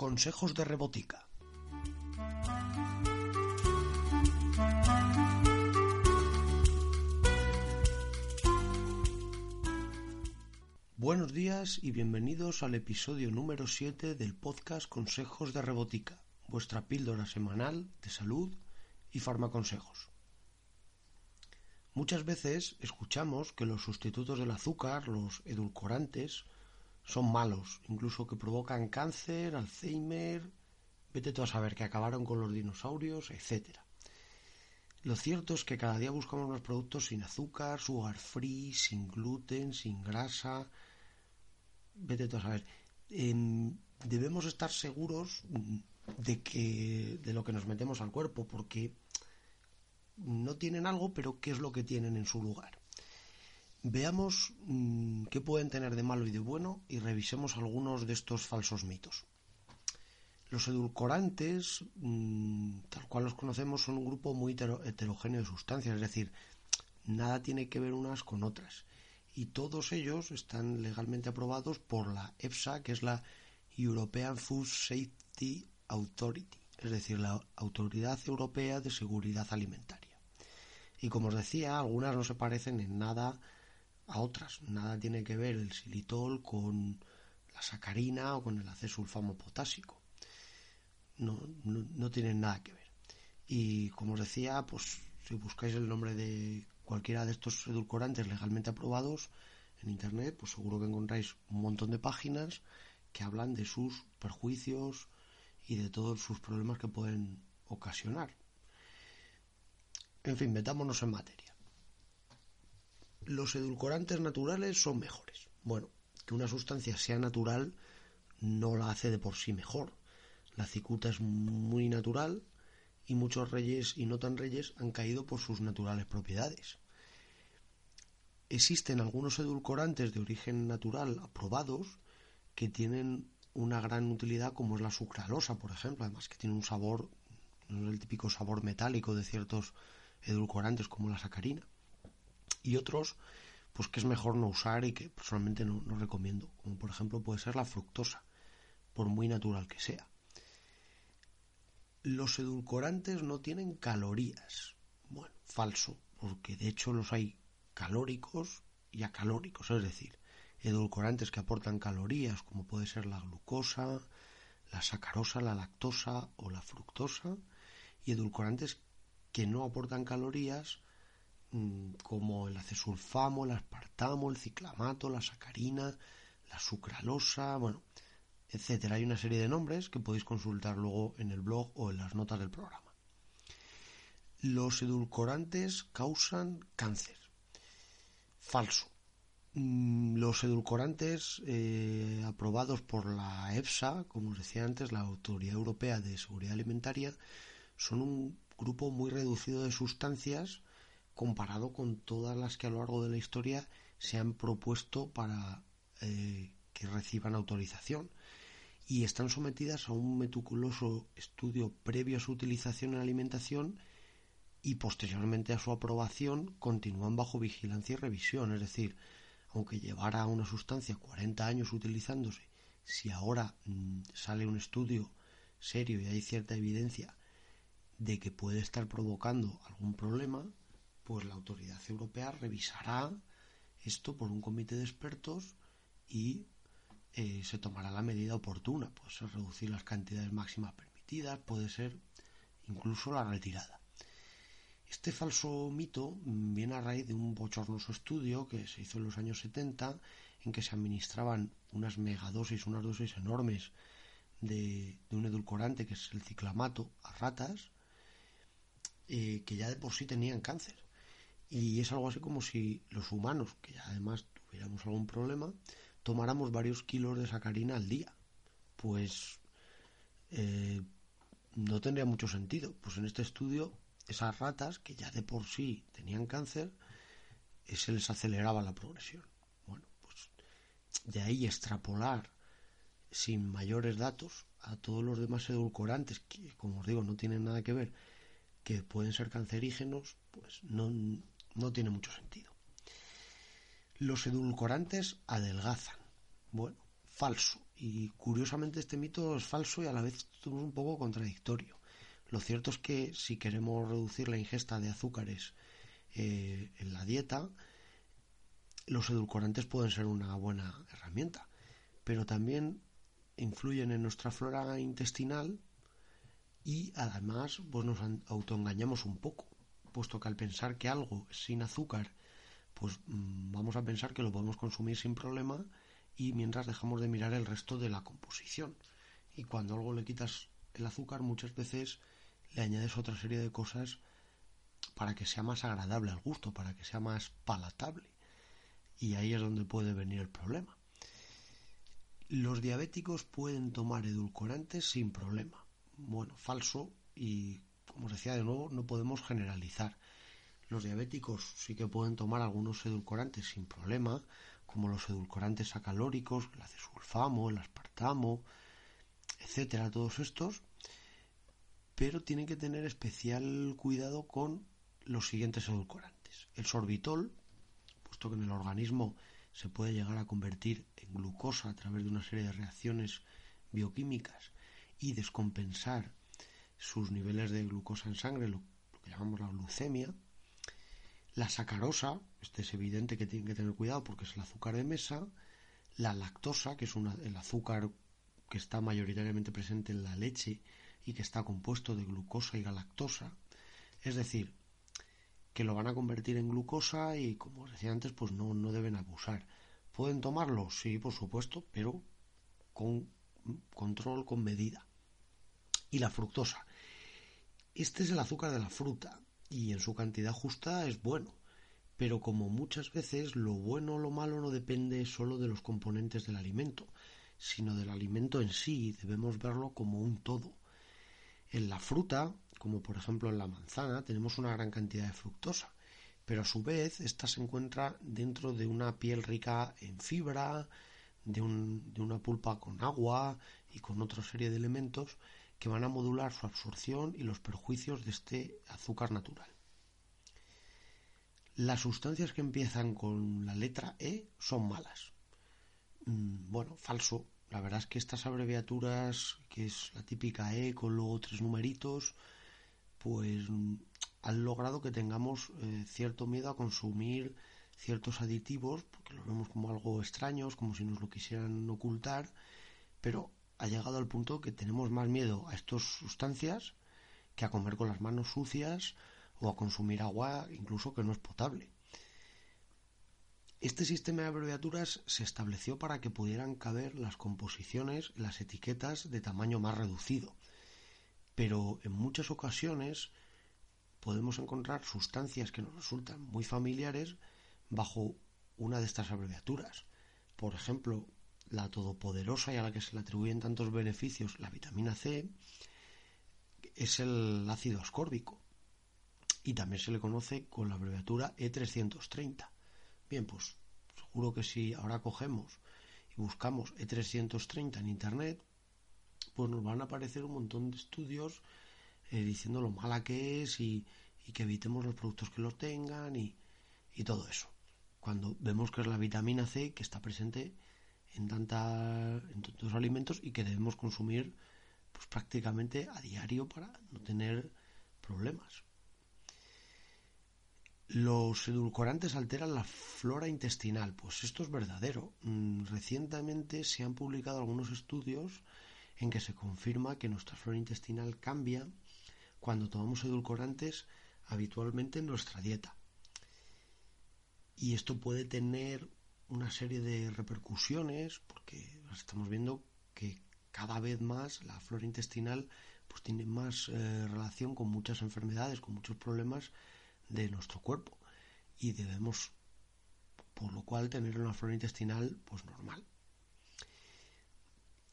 Consejos de rebotica. Buenos días y bienvenidos al episodio número 7 del podcast Consejos de Rebotica, vuestra píldora semanal de salud y farmaconsejos. Muchas veces escuchamos que los sustitutos del azúcar, los edulcorantes, son malos, incluso que provocan cáncer, Alzheimer, vete tú a saber que acabaron con los dinosaurios, etc. Lo cierto es que cada día buscamos más productos sin azúcar, sugar free, sin gluten, sin grasa, vete tú a saber. Em, debemos estar seguros de que de lo que nos metemos al cuerpo, porque no tienen algo, pero qué es lo que tienen en su lugar. Veamos mm, qué pueden tener de malo y de bueno y revisemos algunos de estos falsos mitos. Los edulcorantes, mm, tal cual los conocemos, son un grupo muy heterogéneo de sustancias, es decir, nada tiene que ver unas con otras. Y todos ellos están legalmente aprobados por la EFSA, que es la European Food Safety Authority, es decir, la Autoridad Europea de Seguridad Alimentaria. Y como os decía, algunas no se parecen en nada a otras. Nada tiene que ver el xilitol con la sacarina o con el acesulfamo potásico. No, no, tienen nada que ver. Y como os decía, pues si buscáis el nombre de cualquiera de estos edulcorantes legalmente aprobados en internet, pues seguro que encontráis un montón de páginas que hablan de sus perjuicios y de todos sus problemas que pueden ocasionar. En fin, metámonos en materia los edulcorantes naturales son mejores. Bueno, que una sustancia sea natural no la hace de por sí mejor. La cicuta es muy natural y muchos reyes y no tan reyes han caído por sus naturales propiedades. Existen algunos edulcorantes de origen natural aprobados que tienen una gran utilidad como es la sucralosa, por ejemplo, además que tiene un sabor, no es el típico sabor metálico de ciertos edulcorantes como la sacarina y otros pues que es mejor no usar y que personalmente no, no recomiendo, como por ejemplo puede ser la fructosa, por muy natural que sea. Los edulcorantes no tienen calorías. Bueno, falso, porque de hecho los hay calóricos y acalóricos, es decir, edulcorantes que aportan calorías, como puede ser la glucosa, la sacarosa, la lactosa o la fructosa, y edulcorantes que no aportan calorías, como el acesulfamo, el aspartamo, el ciclamato, la sacarina, la sucralosa, bueno, etcétera. Hay una serie de nombres que podéis consultar luego en el blog o en las notas del programa. Los edulcorantes causan cáncer. Falso. Mm, los edulcorantes eh, aprobados por la EFSA, como os decía antes, la Autoridad Europea de Seguridad Alimentaria, son un grupo muy reducido de sustancias comparado con todas las que a lo largo de la historia se han propuesto para eh, que reciban autorización y están sometidas a un meticuloso estudio previo a su utilización en alimentación y posteriormente a su aprobación continúan bajo vigilancia y revisión. Es decir, aunque llevara una sustancia 40 años utilizándose, si ahora mm, sale un estudio serio y hay cierta evidencia de que puede estar provocando algún problema, pues la autoridad europea revisará esto por un comité de expertos y eh, se tomará la medida oportuna. Puede ser reducir las cantidades máximas permitidas, puede ser incluso la retirada. Este falso mito viene a raíz de un bochornoso estudio que se hizo en los años 70 en que se administraban unas megadosis, unas dosis enormes de, un edulcorante que es el ciclamato a ratas eh, que ya de por sí tenían cáncer. Y es algo así como si los humanos, que ya además tuviéramos algún problema, tomáramos varios kilos de sacarina al día. Pues eh, no tendría mucho sentido. Pues en este estudio, esas ratas, que ya de por sí tenían cáncer, eh, se les aceleraba la progresión. Bueno, pues de ahí extrapolar sin mayores datos a todos los demás edulcorantes, que como os digo, no tienen nada que ver, que pueden ser cancerígenos, pues no, no tiene mucho sentido. Los edulcorantes adelgazan. Bueno, falso. Y curiosamente este mito es falso y a la vez un poco contradictorio. Lo cierto es que si queremos reducir la ingesta de azúcares eh, en la dieta, los edulcorantes pueden ser una buena herramienta, pero también influyen en nuestra flora intestinal y además pues nos autoengañamos un poco, puesto que al pensar que algo es sin azúcar, pues mm, vamos a pensar que lo podemos consumir sin problema y mientras dejamos de mirar el resto de la composición. Y cuando algo le quitas el azúcar, muchas veces le añades otra serie de cosas para que sea más agradable al gusto, para que sea más palatable. Y ahí es donde puede venir el problema. Los diabéticos pueden tomar edulcorantes sin problema. Bueno, falso y, como os decía de nuevo, no podemos generalizar. Los diabéticos sí que pueden tomar algunos edulcorantes sin problema, como los edulcorantes acalóricos, el acesulfamo, el aspartamo, etcétera, todos estos, pero tienen que tener especial cuidado con los siguientes edulcorantes. El sorbitol, puesto que en el organismo se puede llegar a convertir en glucosa a través de una serie de reacciones bioquímicas y descompensar sus niveles de glucosa en sangre, lo, que llamamos la glucemia. La sacarosa, este es evidente que tienen que tener cuidado porque es el azúcar de mesa. La lactosa, que es el azúcar que está mayoritariamente presente en la leche y que está compuesto de glucosa y galactosa. Es decir, que lo van a convertir en glucosa y, como os decía antes, pues no, no deben abusar. ¿Pueden tomarlo? Sí, por supuesto, pero con control, con medida. Y la fructosa. Este es el azúcar de la fruta y en su cantidad justa es bueno. Pero como muchas veces lo bueno o lo malo no depende solo de los componentes del alimento, sino del alimento en sí, debemos verlo como un todo. En la fruta como por ejemplo en la manzana, tenemos una gran cantidad de fructosa, pero a su vez esta se encuentra dentro de una piel rica en fibra, de, de una pulpa con agua y con otra serie de elementos que van a modular su absorción y los perjuicios de este azúcar natural. Las sustancias que empiezan con la letra E son malas. Mm, bueno, falso. La verdad es que estas abreviaturas, que es la típica E con luego tres numeritos, pues han logrado que tengamos eh, cierto miedo a consumir ciertos aditivos, porque los vemos como algo extraños, como si nos lo quisieran ocultar, pero ha llegado al punto que tenemos más miedo a estas sustancias que a comer con las manos sucias o a consumir agua incluso que no es potable. Este sistema de abreviaturas se estableció para que pudieran caber las composiciones, las etiquetas de tamaño más reducido, pero en muchas ocasiones podemos encontrar sustancias que nos resultan muy familiares bajo una de estas abreviaturas. Por ejemplo, la todopoderosa y a la que se le atribuyen tantos beneficios, la vitamina C, es el ácido ascórbico y también se le conoce con la abreviatura E330. Bien, pues seguro que si ahora cogemos y buscamos E330 en Internet, pues nos van a aparecer un montón de estudios eh, diciendo lo mala que es y, que evitemos los productos que lo tengan y, todo eso. Cuando vemos que es la vitamina C que está presente en, tanta, en tantos alimentos y que debemos consumir pues prácticamente a diario para no tener problemas. Los edulcorantes alteran la flora intestinal. Pues esto es verdadero. Mm, recientemente se han publicado algunos estudios en que se confirma que nuestra flora intestinal cambia cuando tomamos edulcorantes habitualmente en nuestra dieta. Y esto puede tener una serie de repercusiones porque estamos viendo que cada vez más la flora intestinal pues tiene más eh, relación con muchas enfermedades, con muchos problemas de nuestro cuerpo y debemos por lo cual tener una flora intestinal pues normal.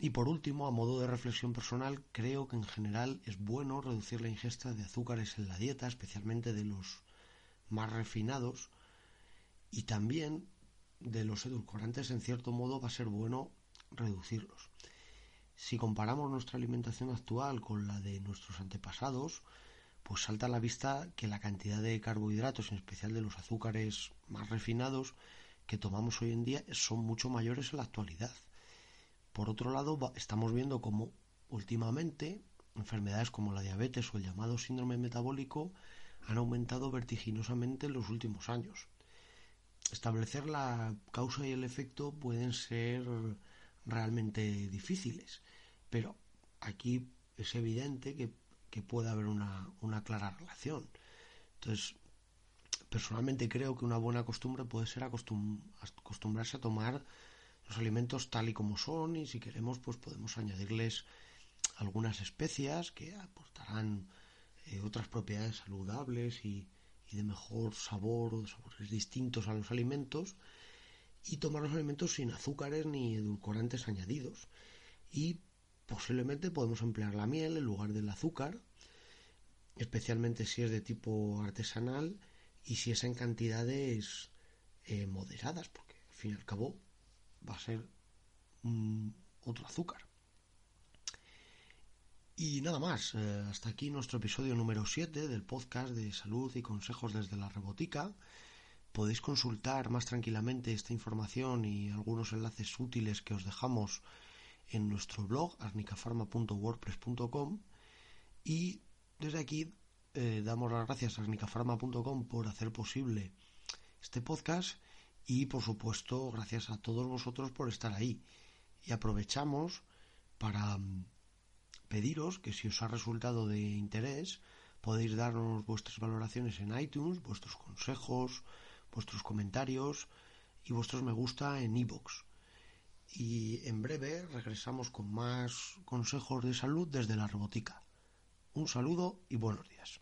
Y por último, a modo de reflexión personal, creo que en general es bueno reducir la ingesta de azúcares en la dieta, especialmente de los más refinados, y también de los edulcorantes, en cierto modo, va a ser bueno reducirlos. Si comparamos nuestra alimentación actual con la de nuestros antepasados, pues salta a la vista que la cantidad de carbohidratos, en especial de los azúcares más refinados que tomamos hoy en día, son mucho mayores en la actualidad Por otro lado, estamos viendo como últimamente enfermedades como la diabetes o el llamado síndrome metabólico han aumentado vertiginosamente en los últimos años. Establecer la causa y el efecto pueden ser realmente difíciles, pero aquí es evidente que, puede haber una, una clara relación. Entonces, personalmente creo que una buena costumbre puede ser acostumbrarse a tomar los alimentos tal y como son y si queremos pues podemos añadirles algunas especias que aportarán eh, otras propiedades saludables y, de mejor sabor o de sabores distintos a los alimentos y tomar los alimentos sin azúcares ni edulcorantes añadidos. Y posiblemente podemos emplear la miel en lugar del azúcar especialmente si es de tipo artesanal y si es en cantidades eh, moderadas porque al fin y al cabo va a ser otro azúcar y nada más, eh, hasta aquí nuestro episodio número 7 del podcast de salud y consejos desde la rebotica. Podéis consultar más tranquilamente esta información y algunos enlaces útiles que os dejamos en nuestro blog arnicafarma.wordpress.com y desde aquí eh, damos las gracias a arnicafarma.com por hacer posible este podcast y por supuesto gracias a todos vosotros por estar ahí y aprovechamos para pediros que si os ha resultado de interés podéis darnos vuestras valoraciones en iTunes, vuestros consejos, vuestros comentarios y vuestros me gusta en iVoox. y en breve regresamos con más consejos de salud desde la robótica. Un saludo y buenos días.